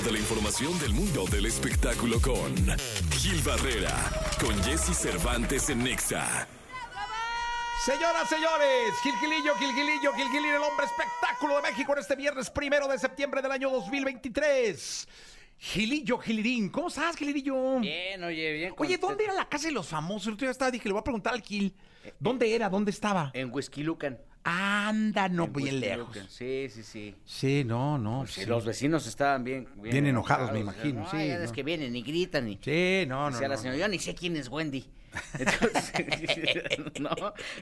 de la información del mundo del espectáculo con Gil Barrera, con Jesse Cervantes en Nexa. Señoras, señores, Gilgilillo, Gilgilillo, Gilgilillo, el hombre espectáculo de México en este viernes primero de septiembre del año 2023. Gilillo, Gilirín, ¿cómo estás, Gilirillo? Bien, oye, bien. Oye. ¿dónde era la casa de los famosos? El otro día estaba, dije, le voy a preguntar al Gil. ¿Dónde era? ¿Dónde estaba? En Whisky Lucan. Anda, no, En bien Whisky lejos. Sí, sí, sí. Sí, no, no. Sí. Los vecinos estaban bien. Bien, Bien enojados, me imagino, No, sí, ¿no? que vienen y gritan y. Sí, no, no. Decía la no, señora, yo ni sé quién es Wendy. Entonces, no,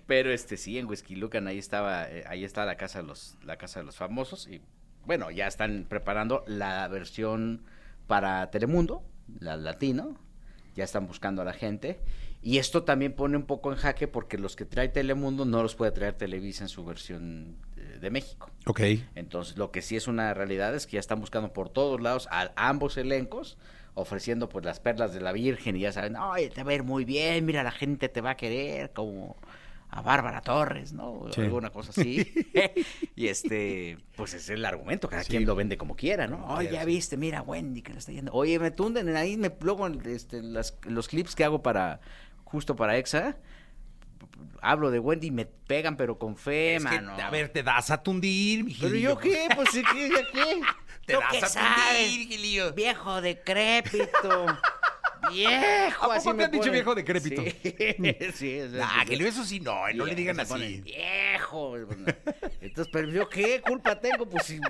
pero este sí, en Whisky Lucan ahí estaba, eh, ahí está la casa de los, la casa de los famosos y bueno, ya están preparando la versión para Telemundo, la latino, ya están buscando a la gente y esto también pone un poco en jaque porque los que trae Telemundo no los puede traer Televisa en su versión eh, de México. Ok. Entonces, lo que sí es una realidad es que ya están buscando por todos lados a ambos elencos, ofreciendo pues las perlas de la Virgen y ya saben, ay, te va a ir muy bien, mira, la gente te va a querer, como a Bárbara Torres, ¿no? Sí. Alguna cosa así. y este, pues es el argumento, cada Sí. quien lo vende como quiera, ¿no? Oye, ya viste, mira, Wendy que le está yendo. Oye, me tunden ahí, me luego este, las- los clips que hago para, justo para EXA, hablo de Wendy y me pegan, pero con fe, Es que, mano. a ver, te das a tundir, mi ¿Pero yo qué? Pues ¿qué? ¿Ya qué? Te ¿Tú das a tundir, Gilillo. Viejo decrépito. Viejo. ¿A poco así te me han dicho ponen. viejo decrépito? Sí, sí. es- Ah, es- Gilillo, eso sí, no, no le Sí, digan así. Viejo. Bueno, Entonces, pero yo qué culpa tengo, pues si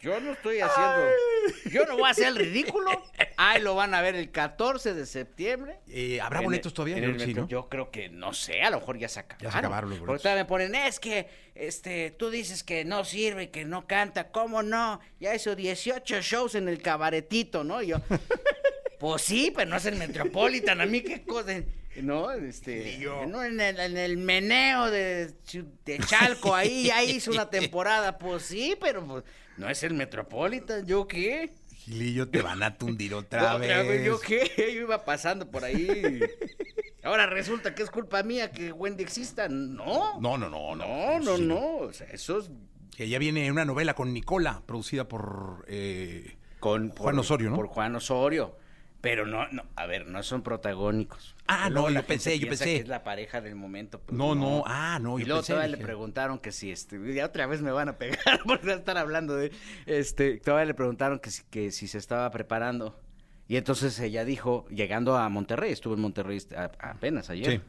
yo no estoy haciendo. Yo no voy a hacer el ridículo. Ahí lo van a ver el 14 de septiembre. Eh, ¿Habrá En boletos el- todavía? en el que sí. ¿no? Yo creo que, no sé, a lo mejor ya se acabaron. Ya se acabaron los Porque boletos. todavía me ponen, es que este, tú dices que no sirve, que no canta. ¿Cómo no? Ya hizo 18 shows en el cabaretito, ¿no? Y yo, pues sí, pero no es el Metropolitan. A mí qué cosa. No, este, yo. no, en el, en el meneo de, de Chalco, ahí ya hizo una temporada. Pues sí, pero pues, no es el Metropolitan. ¿Yo qué? Gilillo, te van a tundir otra, Otra vez. vez, ¿Yo qué? Yo iba pasando por ahí. Ahora resulta que es culpa mía que Wendy exista. No. No, no, no, no. No, no, Sí, no. O sea, eso es Que ya viene una novela con Nicola, producida por... eh, con Juan por- Osorio, ¿no? Por Juan Osorio. Pero no, no, a ver, no son protagónicos. Ah, Luego no, yo pensé, yo pensé. que es la pareja del momento. pues No, no, ah, no, Y yo luego pensé, todavía le preguntaron que si, este, ya otra vez me van a pegar a estar hablando de, este, todavía le preguntaron que si, que si se estaba preparando. Y entonces ella dijo, llegando a Monterrey, estuvo en Monterrey apenas ayer, Sí.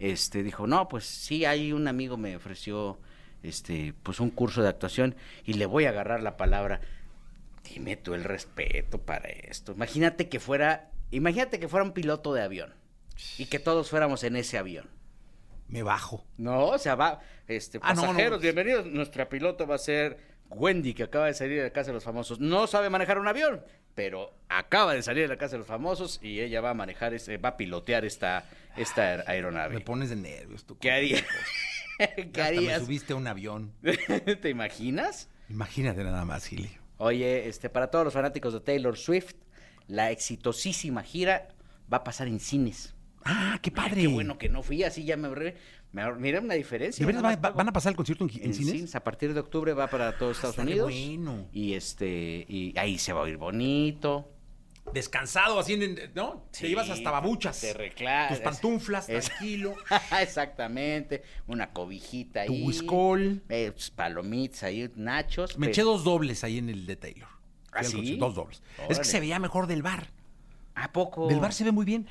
este, dijo, no, pues sí, hay un amigo me ofreció, este, pues un curso de actuación y le voy a agarrar la palabra. Dime tú el respeto para esto. Imagínate que fuera, imagínate que fuera un piloto de avión y que todos fuéramos en ese avión. Me bajo. No, o sea, va, este, Ah, no, no. pasajeros, bienvenidos. Nuestra piloto va a ser Wendy, que acaba de salir de la casa de los famosos. No sabe manejar un avión, pero acaba de salir de la casa de los famosos y ella va a manejar, este, va a pilotear esta, esta aer- Me aeronave. pones de nervios tú. ¿Qué haría? ¿Qué Hasta me harías? subiste a un avión. ¿Te imaginas? Imagínate nada más, Gilillo. Oye, este, para todos los fanáticos de Taylor Swift, la exitosísima gira va a pasar en cines. Ah, qué Ay, padre. qué bueno que no fui, así ya me ahorré. Me Mira una diferencia. ¿De verdad nada va- más va- pago. van a pasar el concierto en, en en cines? cines, a partir de octubre va para todos Estados Unidos. bueno. Y este, y ahí se va a oír bonito. Descansado, así, en- ¿no? te llevas hasta babuchas. Te reclamas. Tus pantuflas, Es- tranquilo. Exactamente. Una cobijita ahí. Tu whiskol. eh, pues, palomitas ahí, nachos. Me eché dos dobles ahí en el de Taylor. ¿Ah, sí? Dos dobles. Es que se veía mejor del bar. ¿A poco? Del bar se ve muy bien.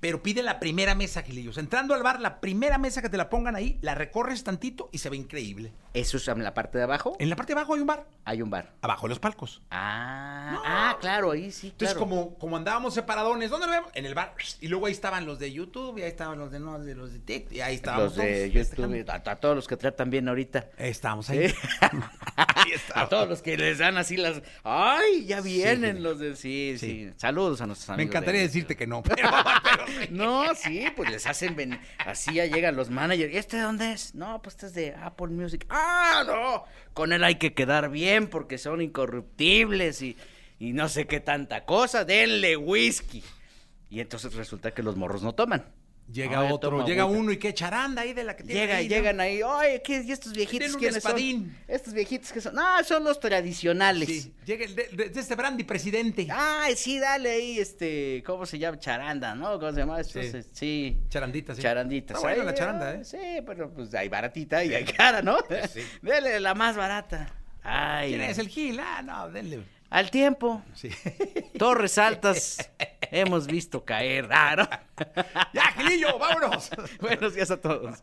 Pero pide la primera mesa, Gilillo. O sea, entrando al bar, la primera mesa que te la pongan ahí, la recorres tantito y se ve increíble. ¿Eso es en la parte de abajo? En la parte de abajo hay un bar. Hay un bar. Abajo de los palcos. Ah, No. ah, claro, ahí sí, Entonces, claro. como, como andábamos separadones, ¿dónde lo vemos? En el bar. Y luego ahí estaban los de YouTube, y ahí estaban los de no, de los de TikTok, y ahí estábamos los de todos YouTube, a, a todos los que tratan bien ahorita. Ahí estábamos ahí. Sí. Ahí A estábamos. todos los que les dan así las. ¡Ay! Ya vienen Sí. los de. Sí, sí, Sí. Saludos a nuestros Me amigos. encantaría de- decirte que no, pero. No, sí, pues les hacen. ven- Así ya llegan los managers. ¿Y este de dónde es? No, pues este es de Apple Music. ¡Ah, no! Con él hay que quedar bien porque son incorruptibles y, y no sé qué tanta cosa. Denle whisky. Y entonces resulta que los morros no toman. Llega Ay, otro, llega agüita. uno y qué charanda ahí de la que tiene Llega, ahí, ¿no? llegan ahí, oye, ¿qué, ¿y estos viejitos quiénes son? espadín. Estos viejitos que son, no, son los tradicionales. Sí, llega el de, de- de este brandy presidente. Ay, sí, dale ahí, este, ¿cómo se llama? Charanda, ¿no? ¿Cómo se llama? Estos, Sí. eh, sí. Charandita, sí. Está buena Ahí, la charanda, ¿eh? Sí, pero pues hay baratita y hay cara, ¿no? Sí. Dele la más barata. Ay. ¿Quién es el Gil? Ah, no, denle. Al tiempo, Sí. torres altas hemos visto caer. ¿no? ya, Gilillo, vámonos. Buenos días a todos.